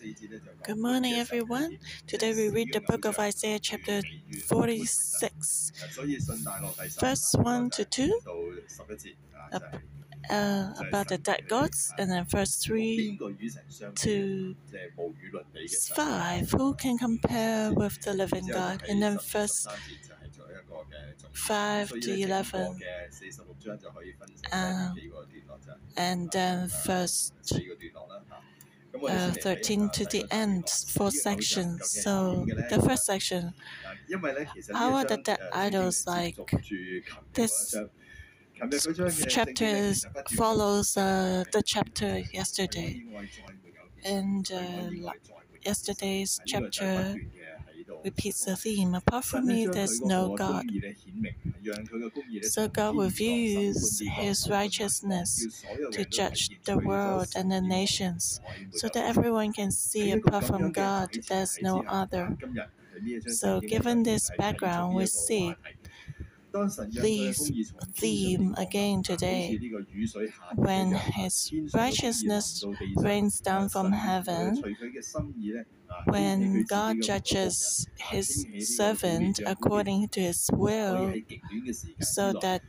Good morning, everyone. Today we read the book of Isaiah, chapter 46, verse 1 to 2, uh, about the dead gods, and then verse 3 to 5. Who can compare with the living God? And then verse 5 to 11, uh, and then verse uh, 13 to the end, four sections. So the first section, how are the dead idols like? This chapter follows uh, the chapter yesterday, and uh, yesterday's chapter repeats the theme. Apart from me, there's no God. So God reveals His righteousness to judge the world and the nations, so that everyone can see apart from God, there's no other. So, given this background, we see this theme again today. When His righteousness rains down from heaven, when God judges His servant according to His will, so that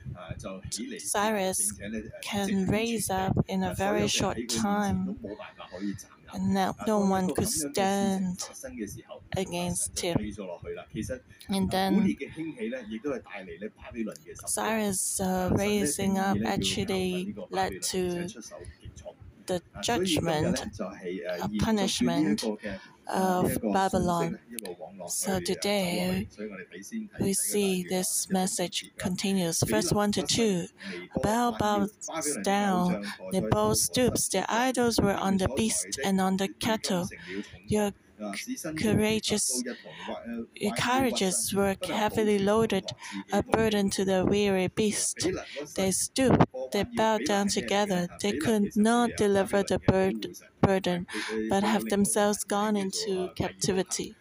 Cyrus can raise up in a very short time, and now no one could stand against him. And then Cyrus uh, raising up actually led to the judgment, uh, punishment of Babylon. So today we see this message continues. Verse 1 to 2 Baal bows down, Nebo stoops, their idols were on the beast and on the cattle. Your courageous carriages were heavily loaded, a burden to the weary beast. They stooped, they bowed down together. They could not deliver the burden, but have themselves gone into captivity.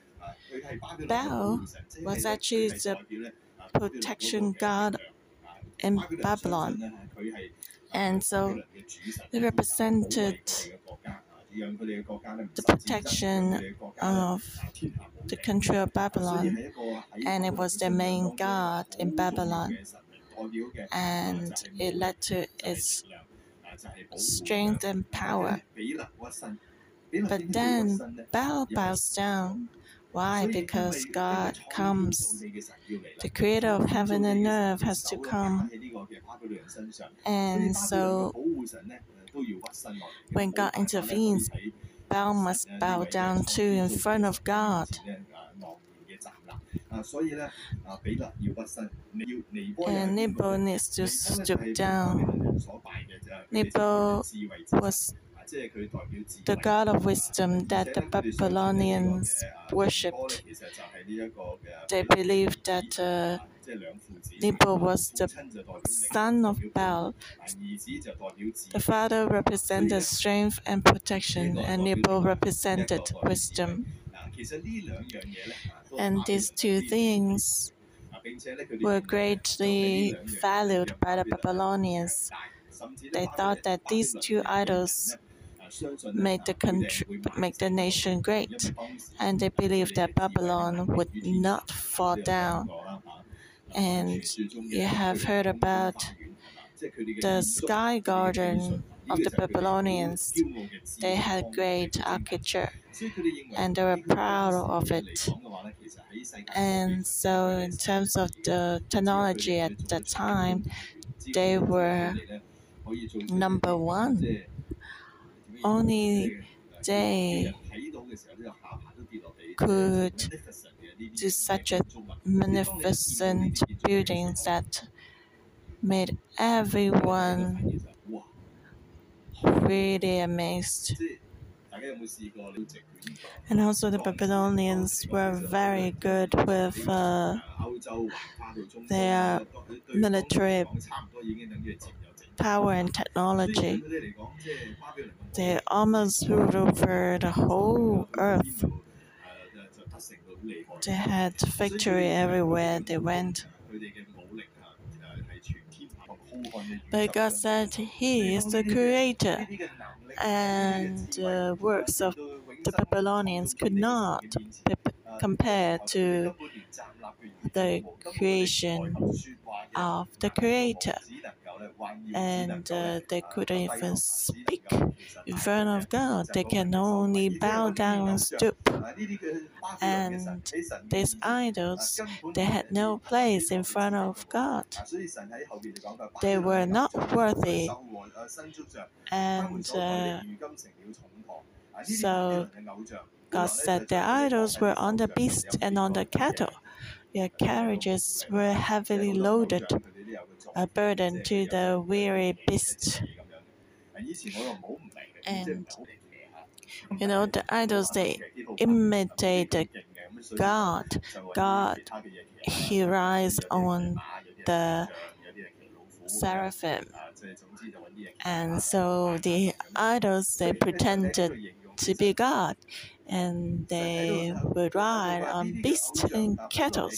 Baal was actually the protection god in Babylon. And so it represented the protection of the country of Babylon, and it was the main god in Babylon, and it led to its strength and power. But then Baal bows down. Why? Because God comes. The creator of heaven and earth has to come. And so when God intervenes, Baal must bow down too in front of God. And Nebo needs to stoop down. Nebo was the god of wisdom that the Babylonians worshipped. They believed that uh, Nebo was the son of Baal. The father represented strength and protection, and Nebo represented wisdom. And these two things were greatly valued by the Babylonians. They thought that these two idols made the country, make the nation great, and they believed that Babylon would not fall down. And you have heard about the sky garden of the Babylonians. They had great architecture, and they were proud of it. And so, in terms of the technology at the time, they were number one. Only they could do such a magnificent buildings that made everyone really amazed. And also, the Babylonians were very good with uh, their military power and technology. They almost ruled over the whole earth. They had victory everywhere they went. But God said He is the creator, and the works of the Babylonians could not compare to the creation of the Creator. And uh, they couldn't even speak in front of God. They can only bow down and stoop. And these idols, they had no place in front of God. They were not worthy. And uh, so God said the idols were on the beast and on the cattle. Their carriages were heavily loaded, a burden to the weary beast. And you know, the idols they imitate God. God, He rides on the seraphim. And so the idols they pretended to be God and they would ride on beasts and cattle.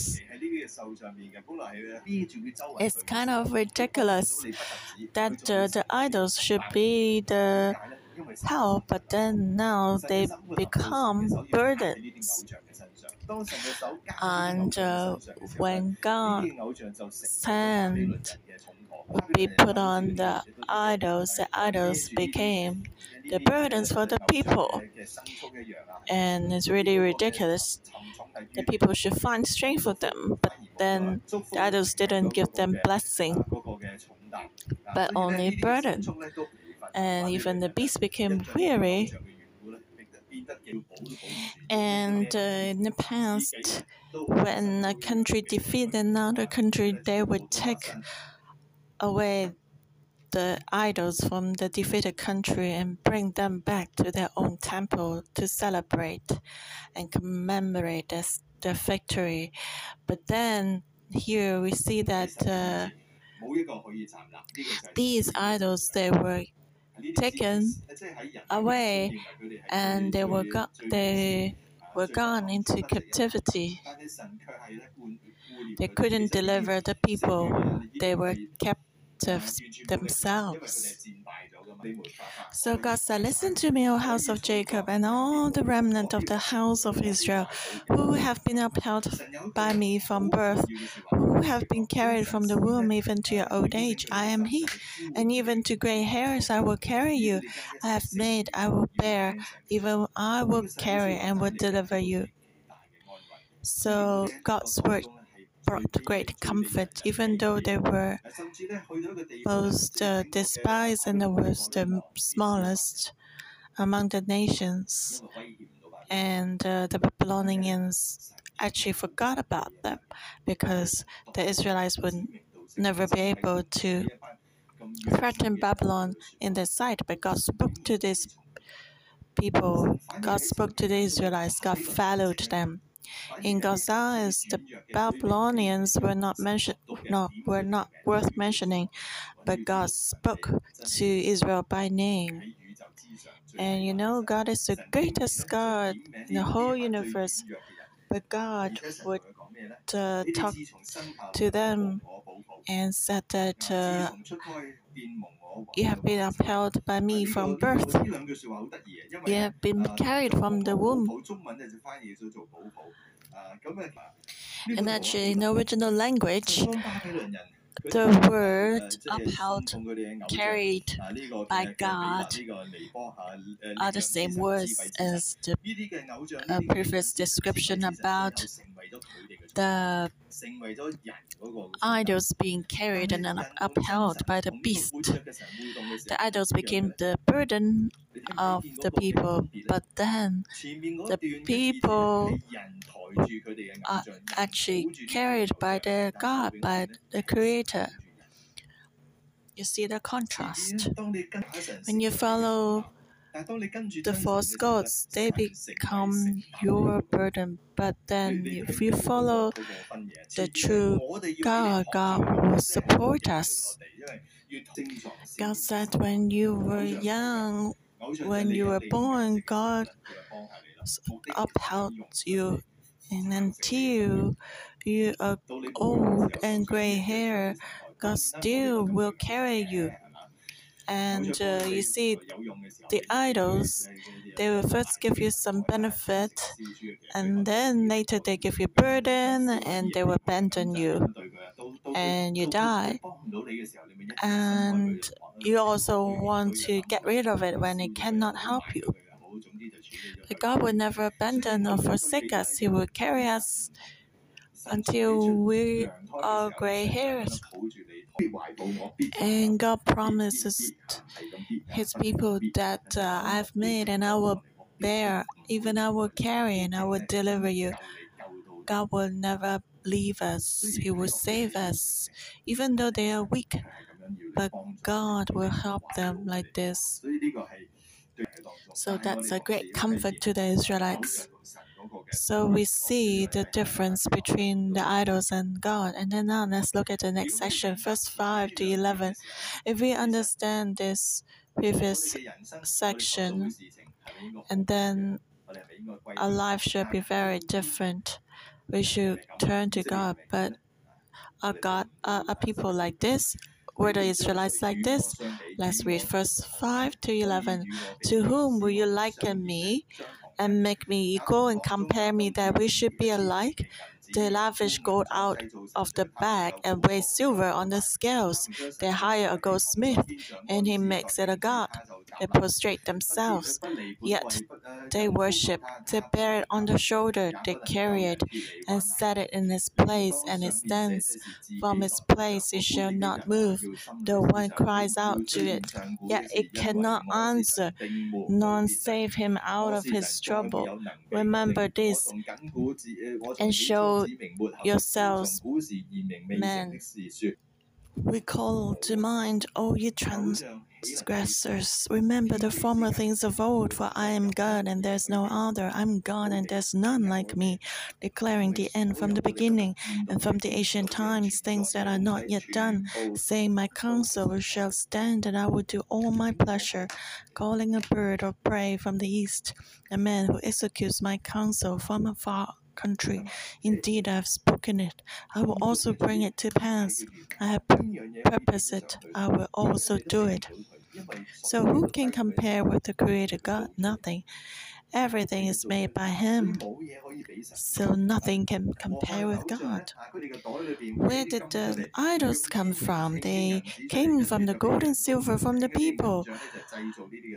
It's kind of ridiculous that uh, the idols should be the help, but then now they become burdens. And uh, when God sent be put on the idols, the idols became the burdens for the people. And it's really ridiculous. The people should find strength for them, but then the idols didn't give them blessing, but only burden. And even the beast became weary. And uh, in the past, when a country defeated another country, they would take away the idols from the defeated country and bring them back to their own temple to celebrate and commemorate their, the victory. But then here we see that uh, these idols they were taken away and they were got they were gone into captivity. They couldn't deliver the people. They were kept themselves. So God said, Listen to me, O house of Jacob, and all the remnant of the house of Israel, who have been upheld by me from birth, who have been carried from the womb even to your old age. I am He, and even to gray hairs I will carry you. I have made, I will bear, even I will carry and will deliver you. So God's word brought great comfort, even though they were both despised and was the smallest among the nations. And uh, the Babylonians actually forgot about them because the Israelites would never be able to threaten Babylon in their sight. But God spoke to these people, God spoke to the Israelites, God followed them. In Gaza, the Babylonians were not mentioned, were not worth mentioning, but God spoke to Israel by name. And you know, God is the greatest God in the whole universe. But God would uh, talk to them and said that uh, you have been upheld by me from birth. You have been carried from the womb. And actually, in the original language, the word upheld, carried by God, are the same words as the uh, previous description about the idols being carried and upheld by the beast. The idols became the burden of the people, but then the people are actually carried by their God, by the Creator. You see the contrast. When you follow the false gods, they become your burden. But then, if you follow the true God, God will support us. God said, when you were young, when you were born, God upheld you. And until you are old and gray hair, God still will carry you. And uh, you see, the idols, they will first give you some benefit, and then later they give you burden, and they will abandon you, and you die. And you also want to get rid of it when it cannot help you. But God will never abandon or forsake us. He will carry us until we are gray hairs. And God promises His people that uh, I have made and I will bear, even I will carry and I will deliver you. God will never leave us, He will save us, even though they are weak. But God will help them like this. So that's a great comfort to the Israelites. So we see the difference between the idols and God. And then now let's look at the next section, verse 5 to 11. If we understand this previous section, and then our life should be very different. We should turn to God, but are God are, are people like this? Were the Israelites like this? Let's read verse 5 to 11. To whom will you liken me and make me equal and compare me that we should be alike? They lavish gold out of the bag and weigh silver on the scales. They hire a goldsmith, and he makes it a god. They prostrate themselves, yet they worship. They bear it on the shoulder, they carry it, and set it in its place, and it stands. From its place it shall not move. The one cries out to it, yet it cannot answer, none save him out of his trouble. Remember this, and show yourselves men. Recall to mind, O ye transgressors. Remember the former things of old, for I am God and there's no other. I'm God and there's none like me, declaring the end from the beginning and from the ancient times, things that are not yet done, saying, My counsel shall stand and I will do all my pleasure, calling a bird of prey from the east, a man who executes my counsel from afar country. Indeed, I have spoken it. I will also bring it to pass. I have purposed it. I will also do it. So, who can compare with the Creator God? Nothing. Everything is made by Him. So, nothing can compare with God. Where did the idols come from? They came from the gold and silver from the people.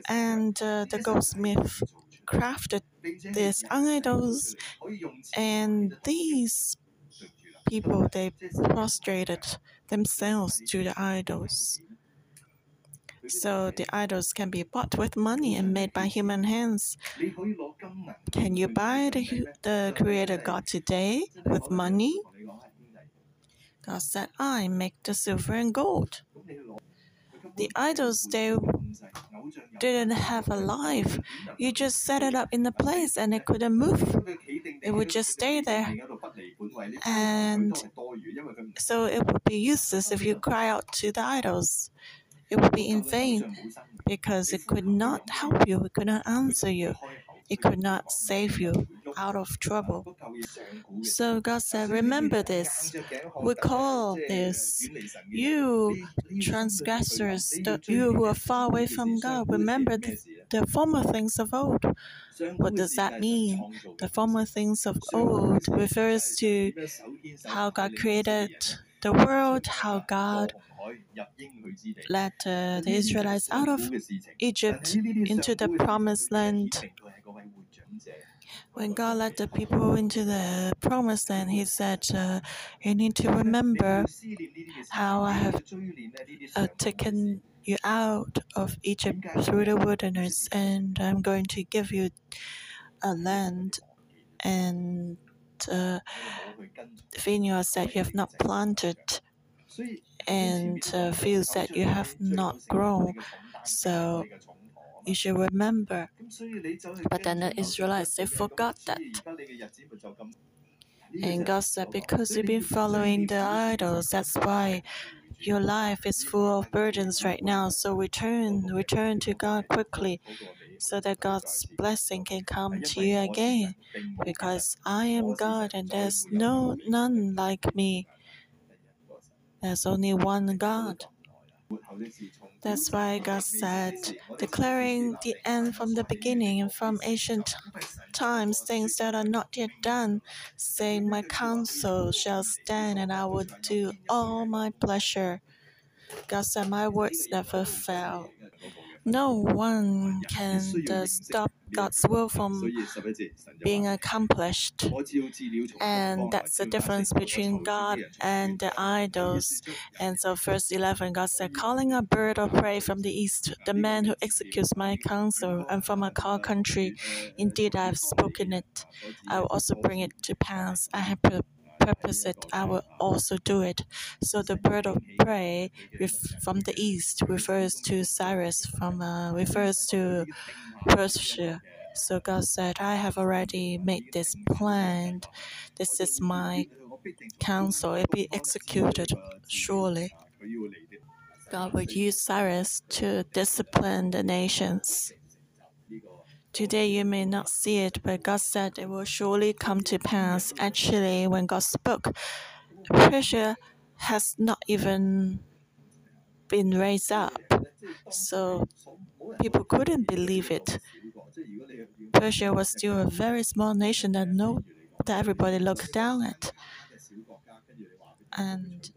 And uh, the goldsmith crafted these idols, and these people they prostrated themselves to the idols. So the idols can be bought with money and made by human hands. Can you buy the, the Creator God today with money? God said, I make the silver and gold. The idols, they didn't have a life. You just set it up in a place and it couldn't move. It would just stay there. And so it would be useless if you cry out to the idols. It would be in vain because it could not help you, it could not answer you, it could not save you out of trouble. So God said, Remember this. We call this. You transgressors, you who are far away from God, remember the, the former things of old. What does that mean? The former things of old refers to how God created the world, how God led uh, the Israelites out of Egypt into the promised land. When God led the people into the promised land, He said, uh, You need to remember how I have uh, taken you out of Egypt through the wilderness, and I'm going to give you a land and uh, vineyards that you have not planted and uh, fields that you have not grown. So you should remember. But then the Israelites, they forgot that. And God said, Because you've been following the idols, that's why your life is full of burdens right now. So return, return to God quickly so that God's blessing can come to you again. Because I am God and there's no none like me. There's only one God. That's why God said, declaring the end from the beginning and from ancient times, things that are not yet done, saying, My counsel shall stand, and I will do all my pleasure. God said, My words never fail. No one can stop God's will from being accomplished. And that's the difference between God and the idols. And so, verse 11, God said, Calling a bird of prey from the east, the man who executes my counsel, and from a far country, indeed I have spoken it. I will also bring it to pass. I have purpose it, I will also do it. So the bird of prey from the east refers to Cyrus, from uh, refers to Persia. So God said, I have already made this plan. This is my counsel. It be executed surely. God will use Cyrus to discipline the nations. Today you may not see it, but God said it will surely come to pass. Actually, when God spoke, Persia has not even been raised up. So people couldn't believe it. Persia was still a very small nation that no that everybody looked down at. And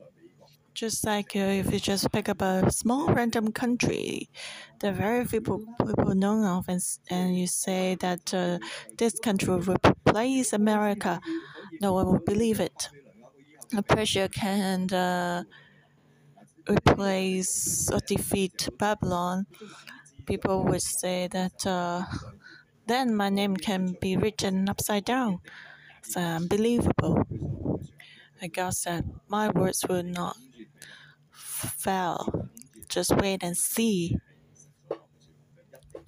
just like uh, if you just pick up a small random country that very few people, know of, and, and you say that uh, this country will replace America, no one will believe it. Persia can uh, replace or defeat Babylon. People would say that uh, then my name can be written upside down. It's unbelievable. And God said, My words will not fell. Just wait and see.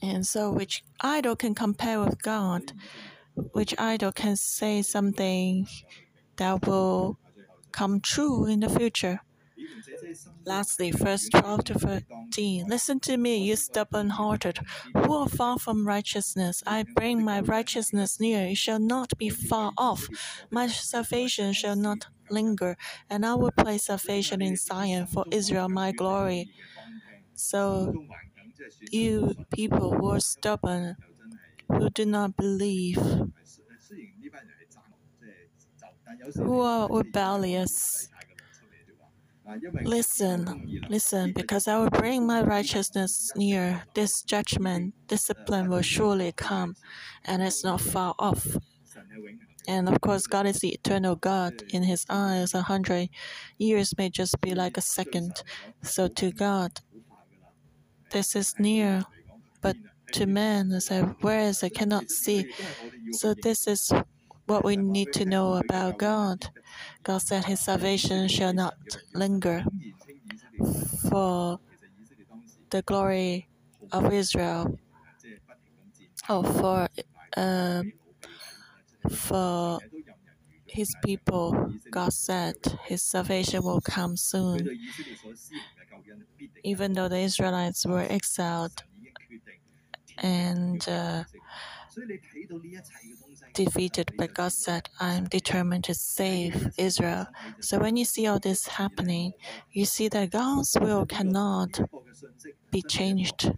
And so, which idol can compare with God? Which idol can say something that will come true in the future? Lastly, verse 12 to 13. Listen to me, you stubborn hearted, who are far from righteousness. I bring my righteousness near, it shall not be far off. My salvation shall not linger, and I will place salvation in Zion for Israel, my glory. So, you people who are stubborn, who do not believe, who are rebellious, Listen, listen, because I will bring my righteousness near. This judgment, discipline will surely come, and it's not far off. And of course, God is the eternal God. In His eyes, a hundred years may just be like a second. So to God, this is near, but to man, as I whereas I cannot see. So this is what we need to know about God. God said His salvation shall not linger. For the glory of Israel, oh, for uh, for his people, God said his salvation will come soon. Even though the Israelites were exiled. and uh, defeated, but God said, I am determined to save Israel. So when you see all this happening, you see that God's will cannot be changed.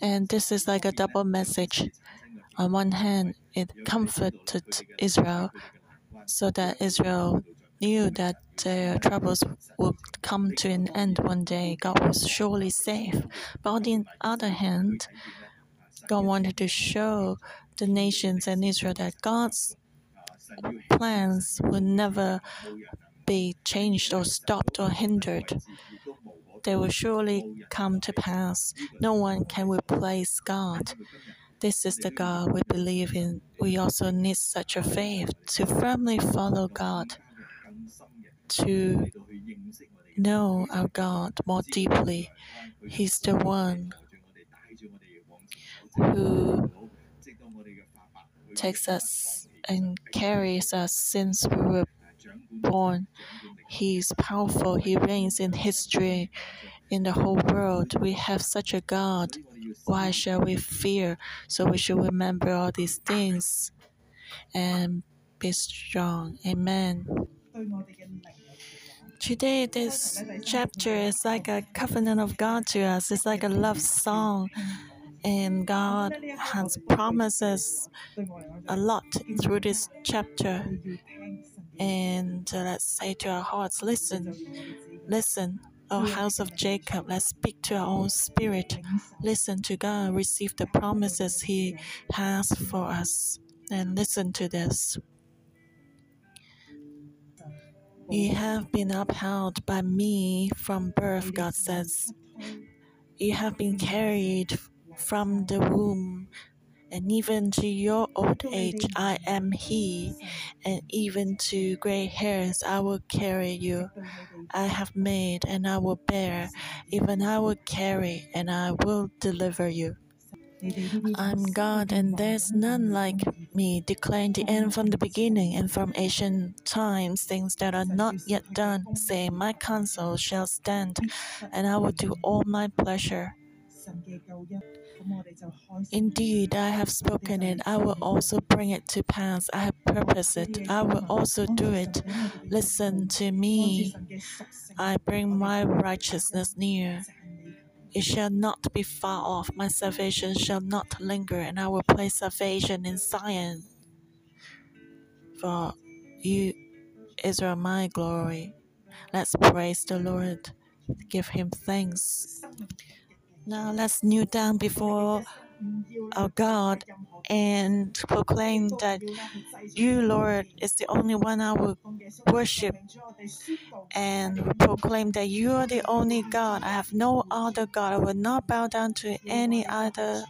And this is like a double message. On one hand, it comforted Israel so that Israel knew that their troubles would come to an end one day. God was surely safe. But on the other hand, God wanted to show the nations and Israel that God's plans would never be changed or stopped or hindered. They will surely come to pass. No one can replace God. This is the God we believe in. We also need such a faith to firmly follow God, to know our God more deeply. He's the one who takes us and carries us since we were born. He is powerful. He reigns in history in the whole world. We have such a God why shall we fear? So we should remember all these things and be strong. Amen. Today, this chapter is like a covenant of God to us. It's like a love song. And God has promised us a lot through this chapter. And uh, let's say to our hearts, listen, listen, O house of Jacob, let's speak to our own spirit. Listen to God, receive the promises He has for us, and listen to this. You have been upheld by me from birth, God says. You have been carried from the womb and even to your old age I am He, and even to gray hairs I will carry you. I have made and I will bear, even I will carry and I will deliver you. I'm God, and there's none like me, declaring the end from the beginning and from ancient times, things that are not yet done, Say, My counsel shall stand, and I will do all my pleasure. Indeed, I have spoken it. I will also bring it to pass. I have purposed it. I will also do it. Listen to me. I bring my righteousness near. It shall not be far off. My salvation shall not linger, and I will place salvation in Zion. For you, Israel, my glory. Let's praise the Lord. Give him thanks. Now let's kneel down before our God and proclaim that you, Lord, is the only one I will worship and proclaim that you are the only God. I have no other God. I will not bow down to any other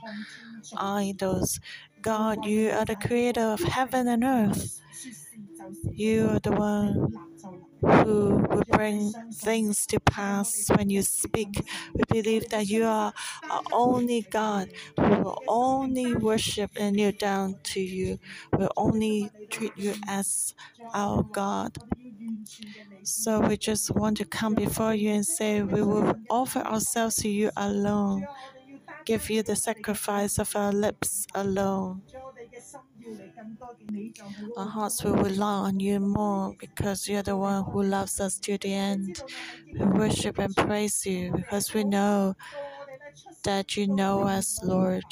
idols. God, you are the creator of heaven and earth. You are the one who will bring things to pass when you speak. We believe that you are our only God We will only worship and kneel down to you, We will only treat you as our God. So we just want to come before you and say, We will offer ourselves to you alone, give you the sacrifice of our lips alone. Our hearts will rely on you more because you're the one who loves us to the end. We worship and praise you because we know that you know us, Lord.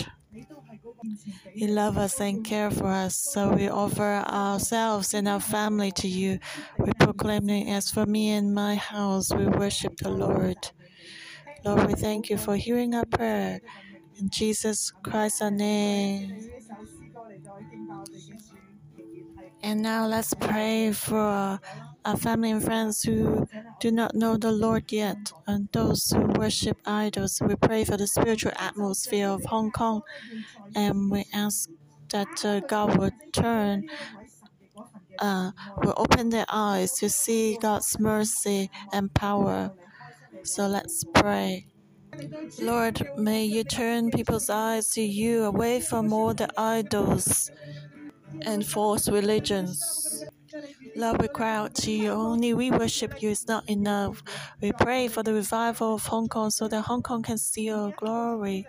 You love us and care for us, so we offer ourselves and our family to you. We proclaim, it as for me and my house, we worship the Lord. Lord, we thank you for hearing our prayer. In Jesus Christ's name. And now let's pray for our family and friends who do not know the Lord yet and those who worship idols. We pray for the spiritual atmosphere of Hong Kong and we ask that uh, God would turn, uh, will open their eyes to see God's mercy and power. So let's pray. Lord, may you turn people's eyes to you away from all the idols and false religions. Lord, we cry out to you. Only we worship you is not enough. We pray for the revival of Hong Kong so that Hong Kong can see your glory.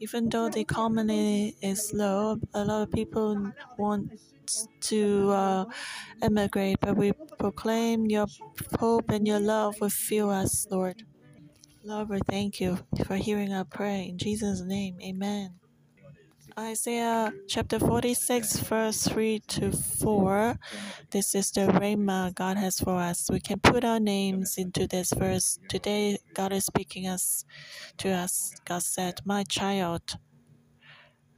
Even though the economy is low, a lot of people want to uh, emigrate, but we proclaim your hope and your love will fill us, Lord. Lord, we thank you for hearing our prayer. In Jesus' name, amen. Isaiah chapter 46, verse 3 to 4. This is the Rhema God has for us. We can put our names into this verse. Today, God is speaking us to us. God said, My child,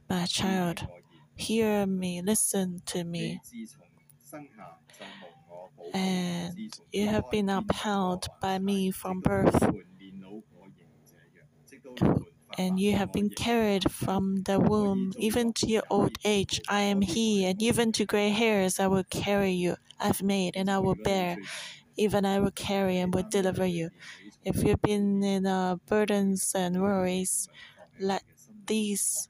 my child, hear me, listen to me. And you have been upheld by me from birth and you have been carried from the womb, even to your old age. I am He, and even to gray hairs I will carry you. I've made, and I will bear. Even I will carry and will deliver you. If you've been in uh, burdens and worries, let these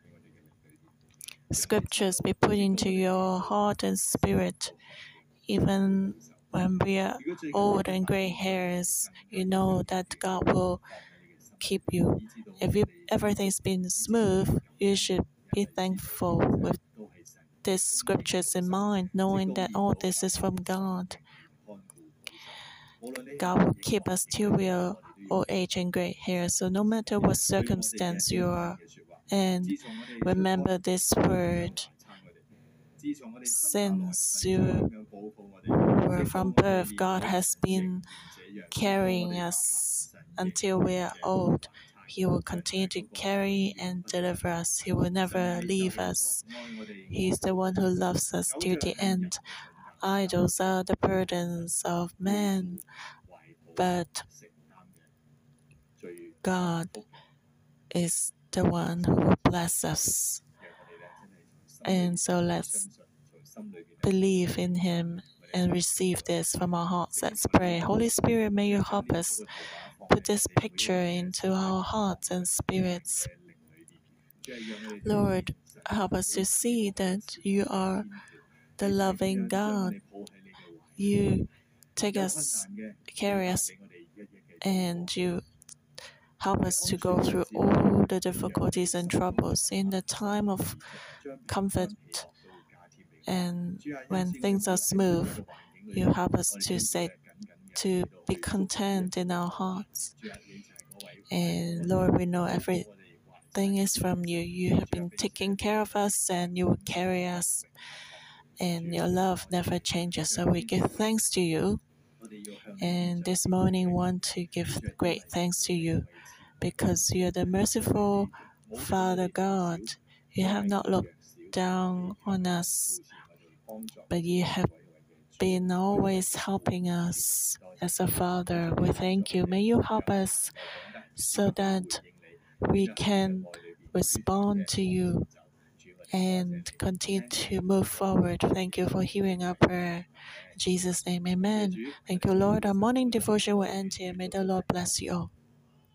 scriptures be put into your heart and spirit. Even when we are old and gray hairs, you know that God will keep you. If you, everything's been smooth, you should be thankful with these scriptures in mind, knowing that all this is from God. God will keep us till we are old age and gray hair. So no matter what circumstance you are in, remember this word. Since you from birth, God has been carrying us until we are old. He will continue to carry and deliver us. He will never leave us. He is the one who loves us to the end. Idols are the burdens of man, but God is the one who will bless us. And so let's believe in Him and receive this from our hearts. Let's pray. Holy Spirit, may you help us put this picture into our hearts and spirits. Lord, help us to see that you are the loving God. You take us, carry us, and you help us to go through all the difficulties and troubles in the time of comfort and when things are smooth, you help us to say, to be content in our hearts. And Lord, we know everything is from you. You have been taking care of us and you will carry us. And your love never changes. So we give thanks to you. And this morning, want to give great thanks to you because you are the merciful Father God. You have not looked down on us but you have been always helping us as a father. We thank you. May you help us so that we can respond to you and continue to move forward. Thank you for hearing our prayer. In Jesus' name, amen. Thank you, Lord. Our morning devotion will end here. May the Lord bless you all.